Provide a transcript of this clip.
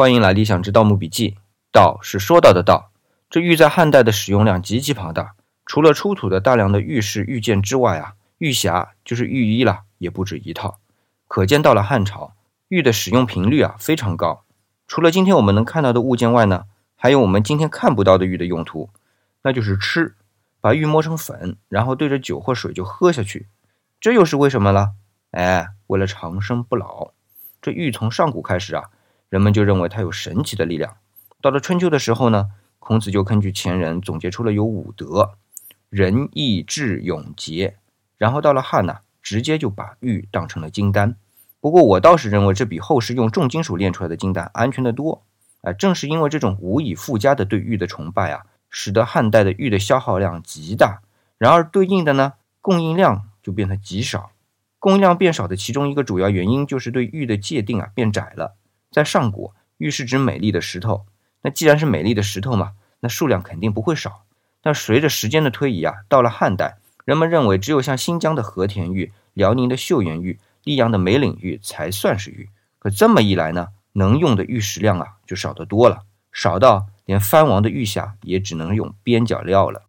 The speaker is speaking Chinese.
欢迎来理想之盗墓笔记。道是说到的道，这玉在汉代的使用量极其庞大。除了出土的大量的玉饰玉件之外啊，玉匣就是玉衣了，也不止一套。可见到了汉朝，玉的使用频率啊非常高。除了今天我们能看到的物件外呢，还有我们今天看不到的玉的用途，那就是吃，把玉磨成粉，然后对着酒或水就喝下去。这又是为什么了？哎，为了长生不老。这玉从上古开始啊，人们就认为它有神奇的力量。到了春秋的时候呢，孔子就根据前人总结出了有五德：仁、义、智、勇、节。然后到了汉呢，直接就把玉当成了金丹。不过我倒是认为这比后世用重金属炼出来的金丹安全的多。啊，正是因为这种无以复加的对玉的崇拜啊，使得汉代的玉的消耗量极大。然而对应的呢，供应量就变得极少。供应量变少的其中一个主要原因就是对玉的界定啊变窄了。在上古，玉是指美丽的石头，那既然是美丽的石头嘛，那数量肯定不会少。但随着时间的推移啊，到了汉代，人们认为只有像新疆的和田玉、辽宁的岫岩玉、溧阳的梅岭玉才算是玉。可这么一来呢，能用的玉石量啊就少得多了，少到连藩王的玉匣也只能用边角料了。